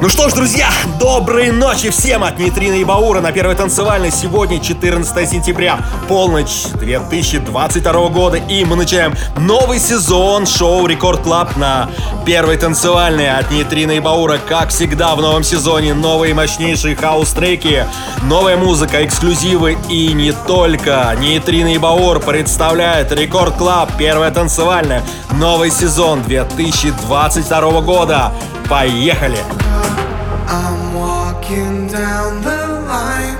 Ну что ж, друзья, доброй ночи всем от Нитрина и Баура на первой танцевальной. Сегодня 14 сентября, полночь 2022 года. И мы начинаем новый сезон шоу Рекорд Клаб на первой танцевальной от Нитрина и Баура. Как всегда в новом сезоне новые мощнейшие хаус-треки, новая музыка, эксклюзивы и не только. Нитрина и Баур представляет Рекорд Клаб, первая танцевальная, новый сезон 2022 года. Поехали! I'm walking down the line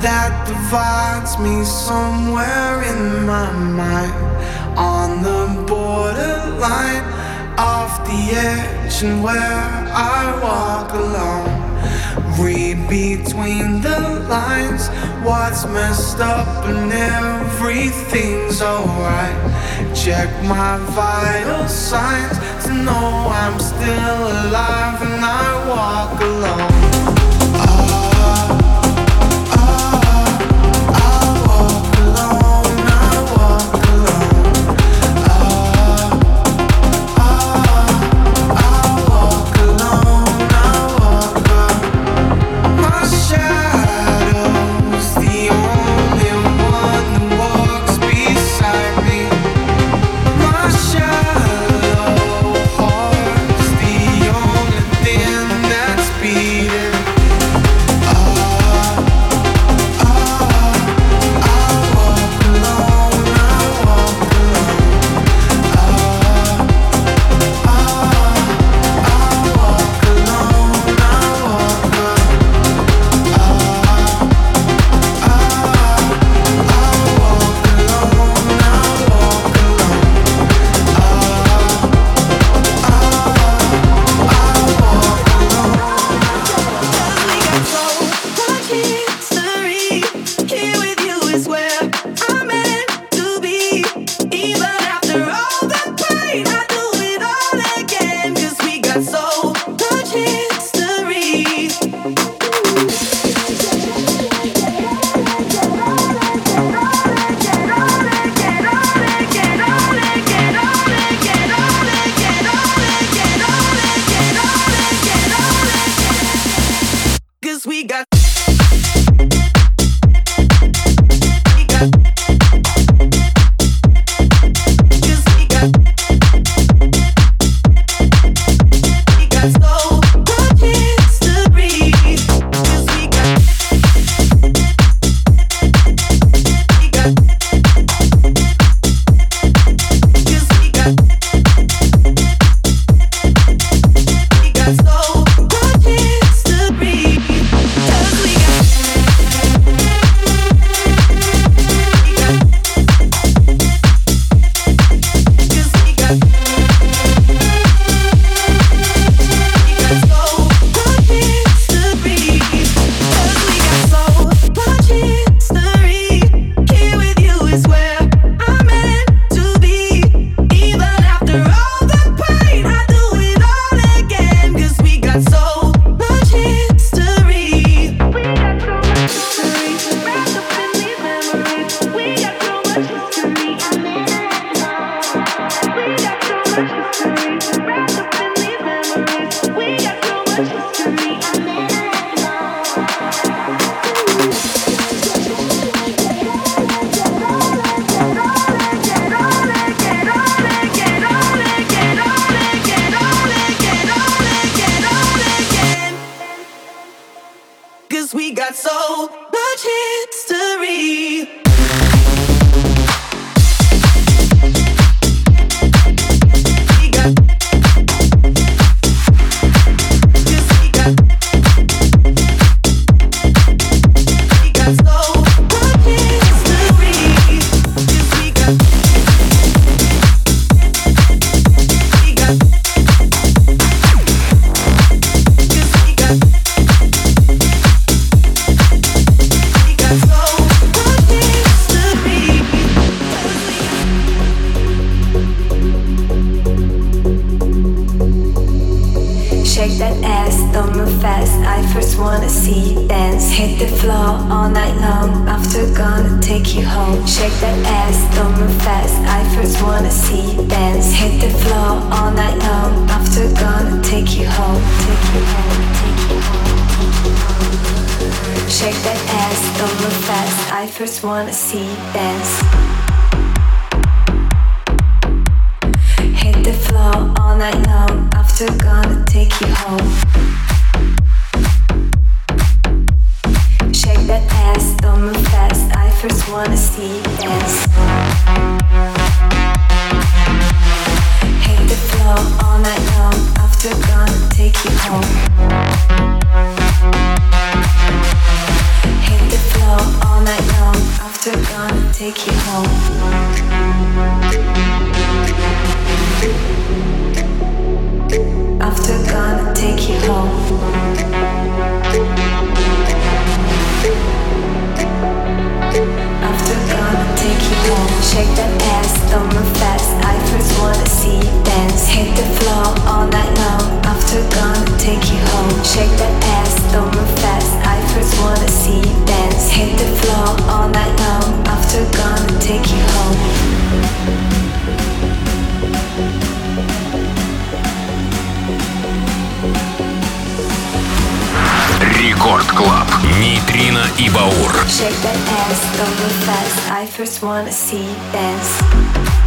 that divides me somewhere in my mind. On the borderline, off the edge, and where I walk alone. Read between the lines what's messed up and everything's alright. Check my vital signs to know I'm still alive and I walk alone. First wanna see you dance. Hit the floor all night long. After gonna take you home. Shake that ass, don't move fast. I first wanna see you dance. Hit the floor all night long. After gonna take you home. Shake that ass, don't move fast I first wanna see you dance. Hit the floor all night long. After gonna take you home, shake that ass, don't move fast. I first wanna see you dance. Hit the floor all night long. After gonna take you home. Рекорд Клаб. Нейтрино и Баур. Shake that ass, don't move fast. I first wanna see you dance.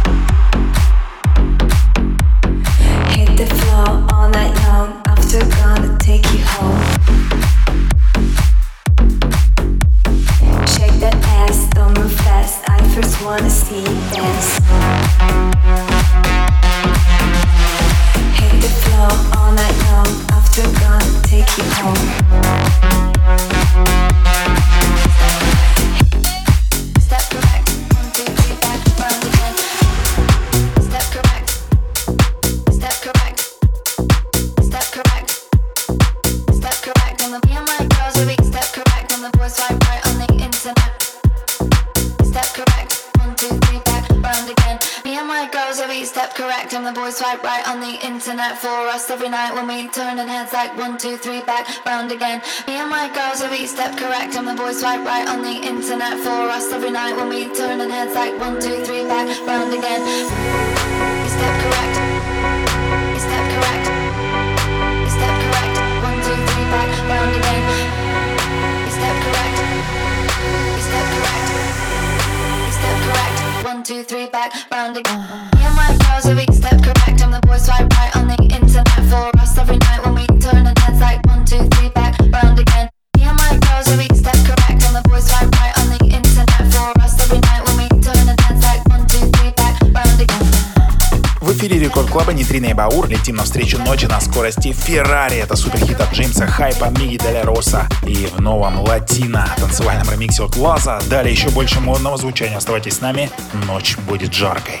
And the boys swipe right on the internet for us every night when we turn and heads like one, two, three, back, round again. Me and my girls, we step correct. And the boys swipe right on the internet for us every night when we turn and heads like one, two, three, back, round again. Step correct. Step correct. We step correct. One, two, three, back, round again. Step correct. Step. One, two, three, back, round again. Нейтрино и Баур летим навстречу ночи на скорости Феррари. Это суперхит от Джеймса Хайпа, Миги Деля Роса. И в новом латина танцевальном ремиксе от Лаза. Далее еще больше модного звучания. Оставайтесь с нами. Ночь будет жаркой.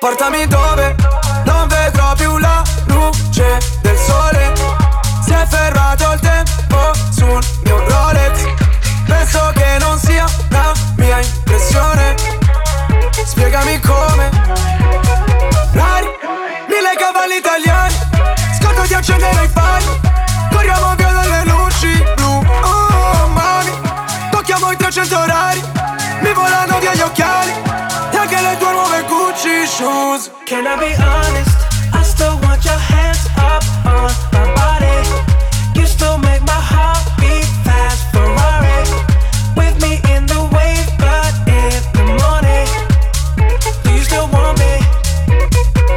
Portami dove non vedrò più la luce del sole. Si è fermato il tempo sul mio Rolex. Penso che non sia una mia impressione. Spiegami come. Rari, mille cavalli italiani. Scordo di accendere i fari. Corriamo via dalle luci blu. Oh, mami. Tocchiamo i 300 orari. Mi volano via gli occhiali. Shoes. Can I be honest? I still want your hands up on my body. You still make my heart beat fast. Ferrari with me in the wave, but in the morning. Do you still want me?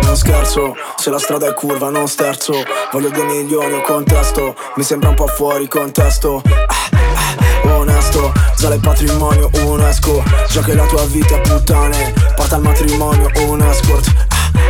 Non scherzo, se la strada è curva non sterzo Voglio due milioni o contesto Mi sembra un po' fuori contesto ah, Onesto, sale il patrimonio UNESCO. Già che la tua vita puttane. Porta al matrimonio un escort ah, ah,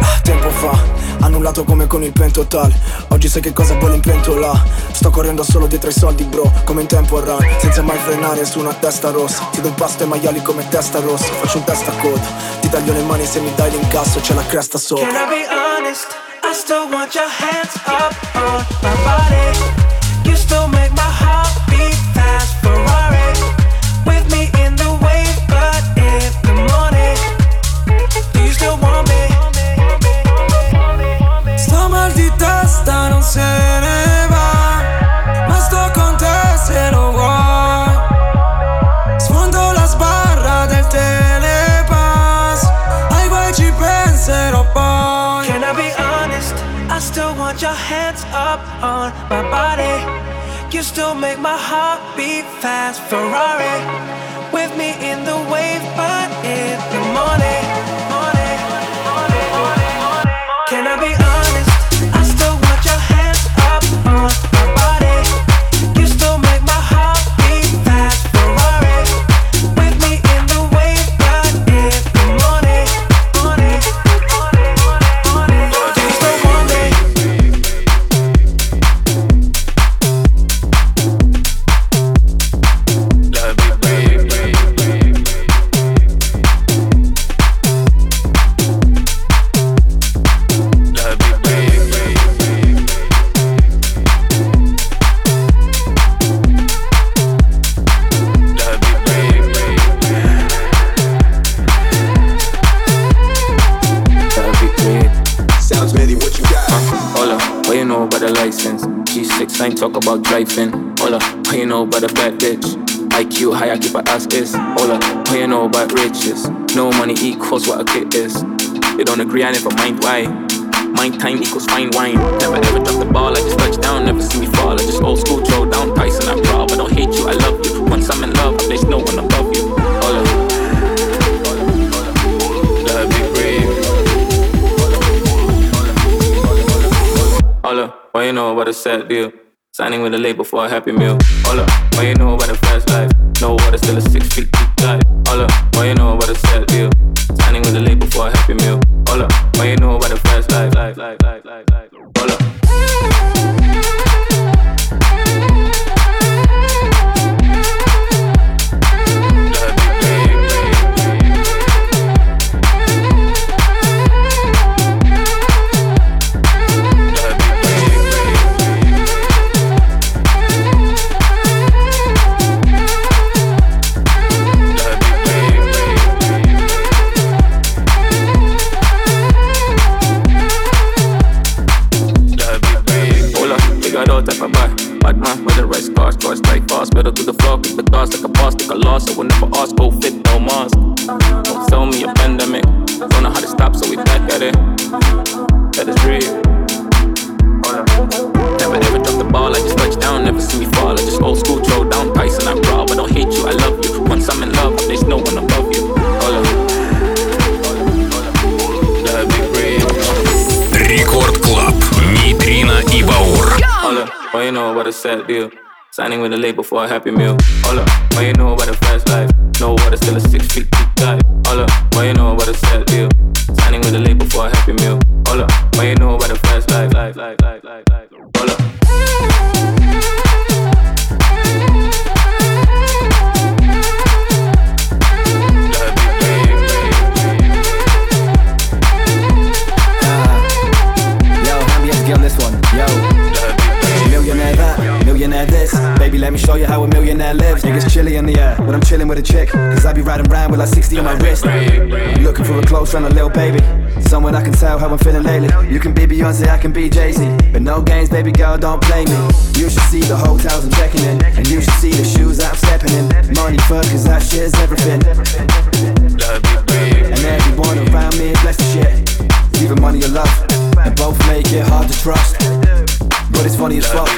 ah, tempo fa. Annullato come con il pentotal. Oggi sai che cosa vuole in pentola Sto correndo solo dietro i soldi bro. Come in tempo run Senza mai frenare su una testa rossa. Ti do un pasto ai maiali come testa rossa. Faccio un testa coda Ti taglio le mani se mi dai l'incasso. C'è la cresta sopra. Can I be honest? I still want your hands up. On my body. You still make my heart beat fast. Ferrari with me in the wave, but in the morning. For a happy meal. Hola, what you know strike fast. Better to the floor, keep the cars like a boss, take a loss. I will never ask, go fit, no mask. Don't tell me a pandemic. Don't know how to stop, so we back at it. That is real. Hola. Never ever drop the ball, I just touch down, never see me fall. I just old school throw down Tyson, I'm proud, but don't hate you, I love you. Once I'm in love, there's no one above you. Hola. That big real. Рекорд Клаб. Нейтрино и Баур. Hola, what you know about a sad deal? Signing with a label for a happy meal. Hola, what you know about a fast life? No water, still a six feet deep dive. Hola, what you know about a sad deal? Signing with a label for a happy meal. Hola, what you know about a fast life? life, life, Baby, let me show you how a millionaire lives. Niggas chilly in the air, but I'm chilling with a chick. Cause I be riding around with like 60 on my wrist. Looking for a close friend, a little baby. Someone I can tell how I'm feeling lately. You can be Beyonce, I can be Jay Z. But no games, baby girl, don't play me. You should see the hotels I'm checking in. And you should see the shoes I'm stepping in. Money fuck, cause that shit is everything. And everyone around me is blessed to shit. Even money or love. And both make it hard to trust. But it's funny as fuck.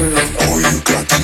All you got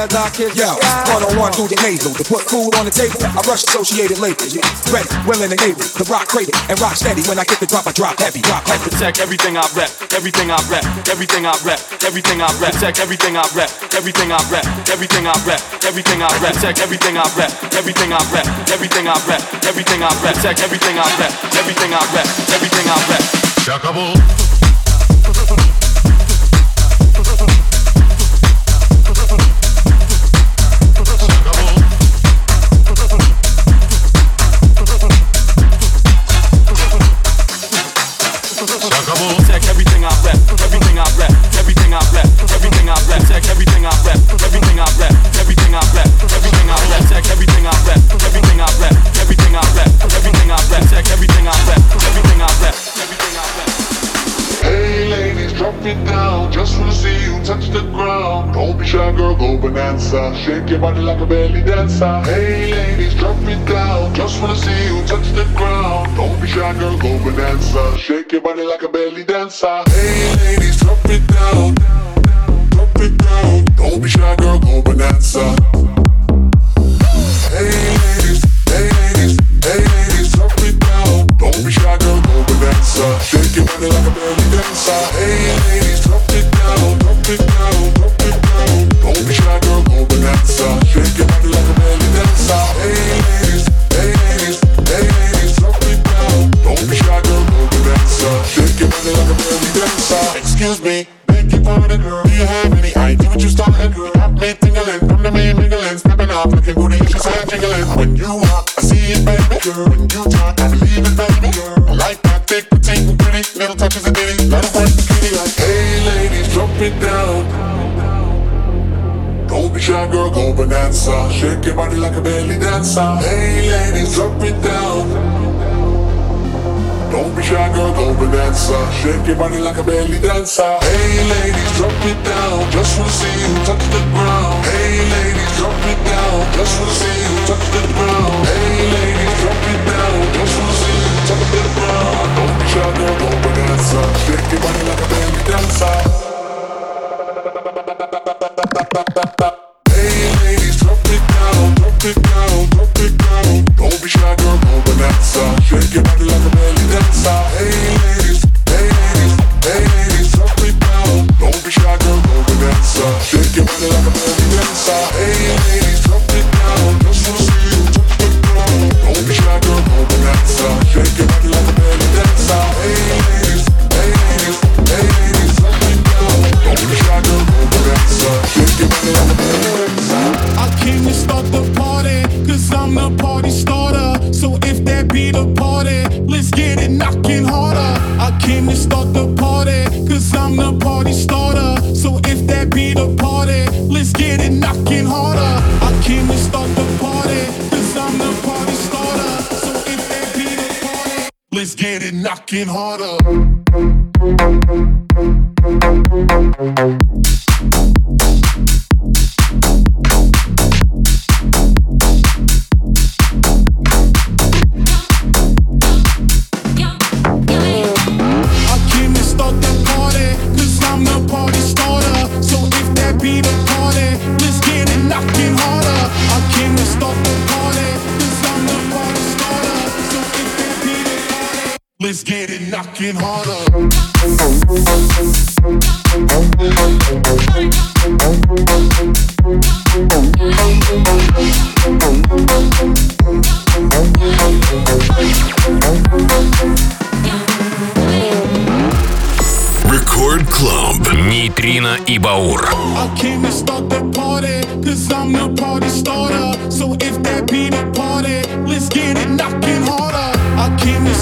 as I kiss Yo, one on one through the nasal to put food on the table. I rush associated labels. Ready, willing and able to rock cradle and rock steady. When I get the drop, I drop heavy. Drop heavy. I protect everything I rep, everything I rep, everything I rep, everything I rep. Protect everything I rep, everything I rep, everything I rep, everything I rep. Protect everything I rep, everything I rep, everything I rep, everything I rep. Protect everything I rep, everything I rep, everything I rep. Chuckable. your body like a belly dancer. Hey ladies, drop it down, just wanna see you touch the ground. Hey ladies, drop it down, just wanna see you touch the ground. Hey ladies, drop it down, just wanna see you touch the ground. Don't be shy, girl, go and dancer. Shake your body like a belly dancer.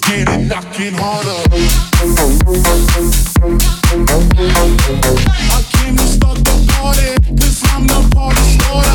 get getting knocking harder. I came to start the I'm the party starter.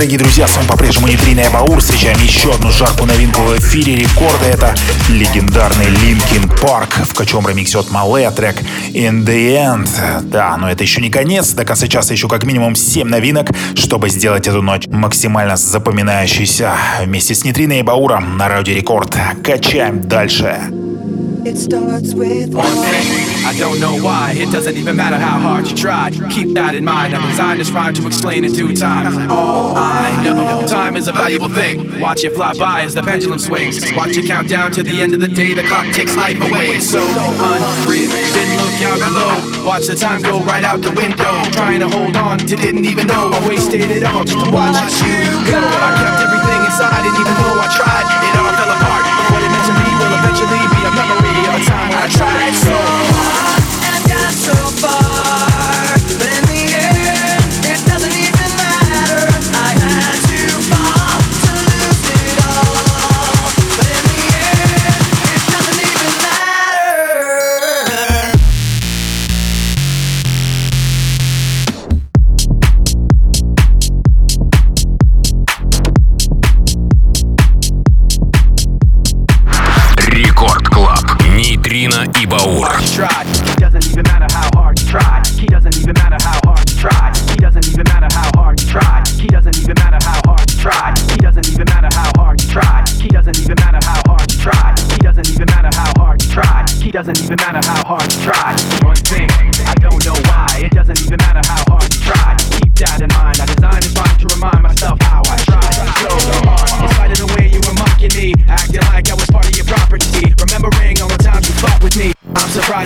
дорогие друзья, с вами по-прежнему Нитрина Баур. Встречаем еще одну жаркую новинку в эфире рекорда. Это легендарный Линкин Парк, в качем ремиксе от Мале трек In The End. Да, но это еще не конец. До конца часа еще как минимум 7 новинок, чтобы сделать эту ночь максимально запоминающейся. Вместе с Нитриной и Бауром на Радио Рекорд. Качаем дальше. It I don't know why. It doesn't even matter how hard you tried. Keep that in mind. I'm designed this rhyme to explain in due time. All I know, time is a valuable thing. Watch it fly by as the pendulum swings. Watch it count down to the end of the day. The clock takes life away. It's so unreal. Didn't look out below. Watch the time go right out the window. Trying to hold on to didn't even know I wasted it all just to watch you go. I kept everything inside, and even though I tried, it all fell apart. What it meant to me will eventually be doesn't even matter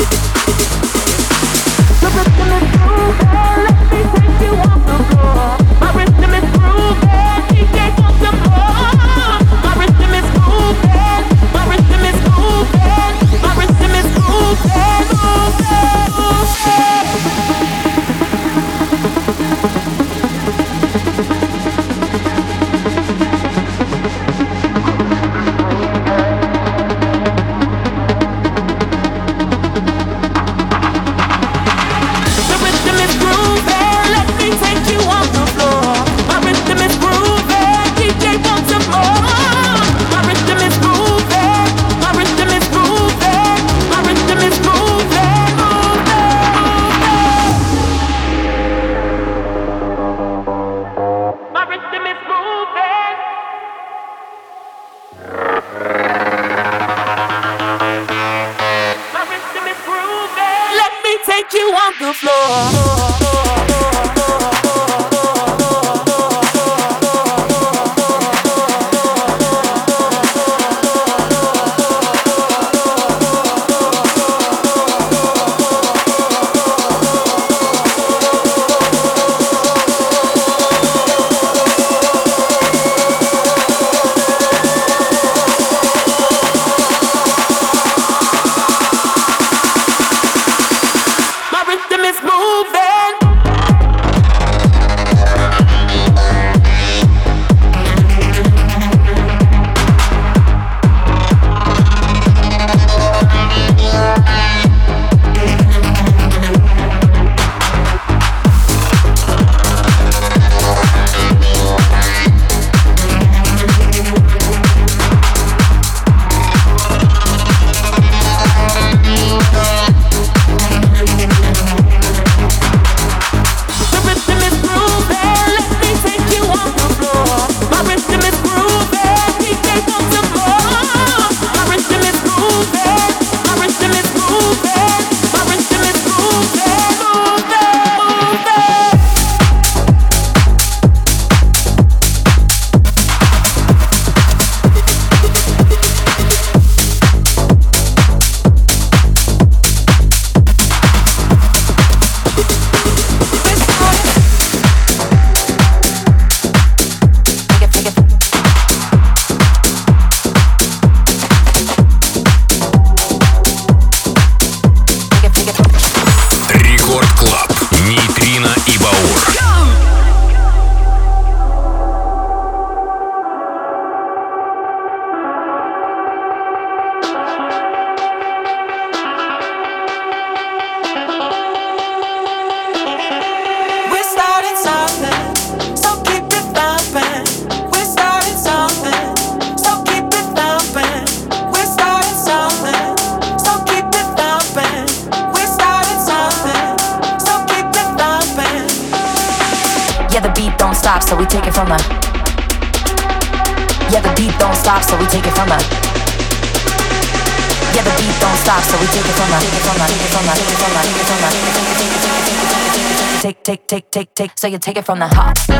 Look what's so you take it from the heart.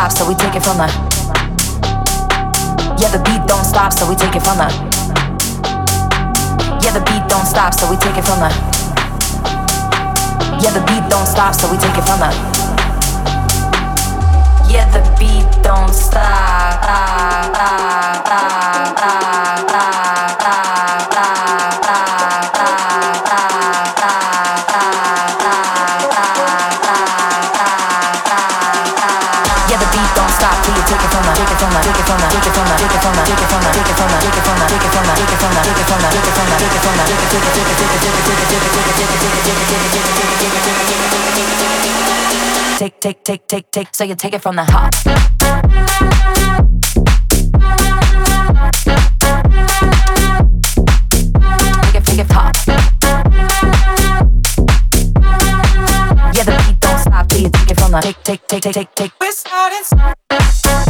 stop, so we take it from the. Yeah, the beat don't stop, so we take it from the. Yeah, the beat don't stop, so we take it from the. Yeah, the beat don't stop, so we take it from the. Yeah, the beat don't stop. Ah, ah, ah, Take, take, take, take, take, so you take it from the heart. Yeah, the beat don't stop till you take it from the take, take, take, take, take, take. We're starting.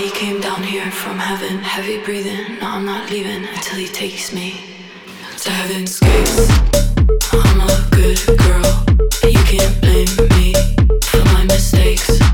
he came down here from heaven. Heavy breathing, no, I'm not leaving until he takes me to heaven's gates. I'm a good girl, you can't blame me for my mistakes.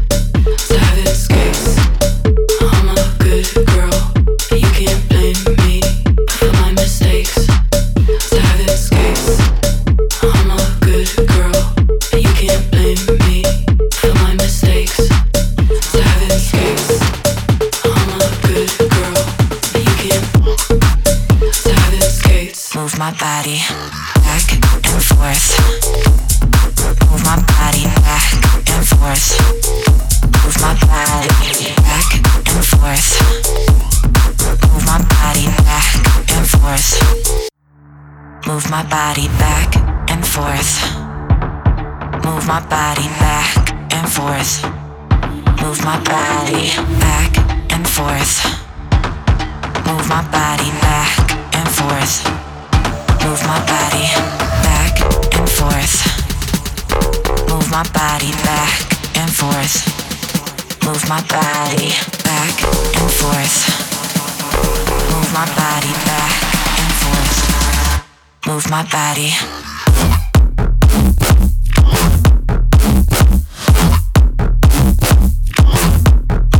My body.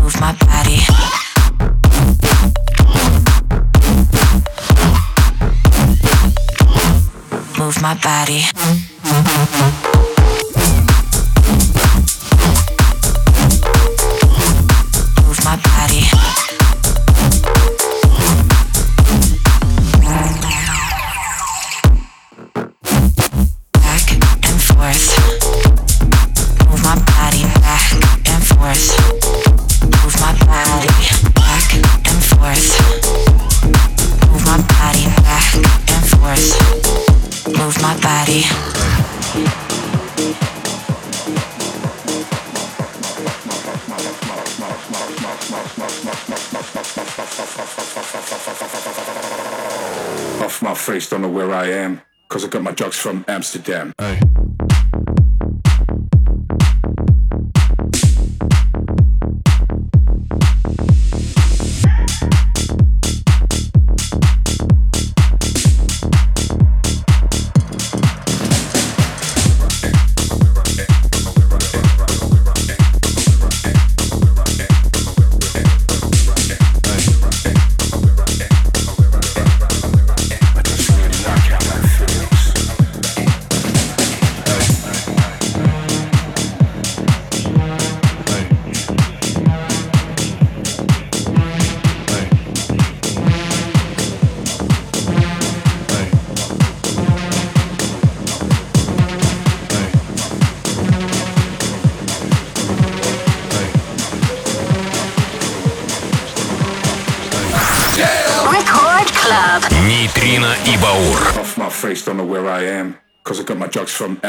Move my body. Move my body. From Amsterdam. Record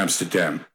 Amsterdam.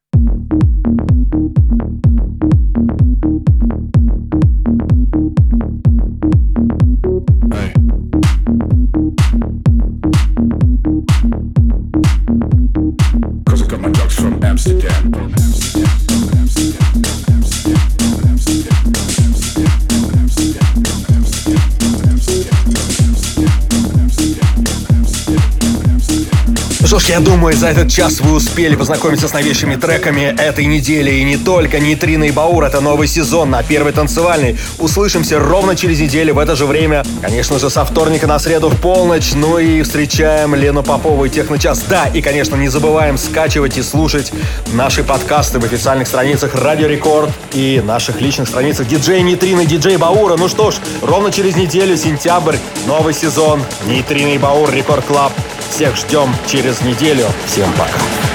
Что ж, я думаю, за этот час вы успели познакомиться с новейшими треками этой недели. И не только Нитрина и Баур, это новый сезон на первой танцевальной. Услышимся ровно через неделю в это же время. Конечно же, со вторника на среду в полночь. Ну и встречаем Лену Попову и Техночас. Да, и, конечно, не забываем скачивать и слушать наши подкасты в официальных страницах Радио Рекорд и наших личных страницах диджей Нитрина диджей Баура. Ну что ж, ровно через неделю, сентябрь, новый сезон. Нитрина и Баур, Рекорд Клаб. Всех ждем через неделю. Всем пока.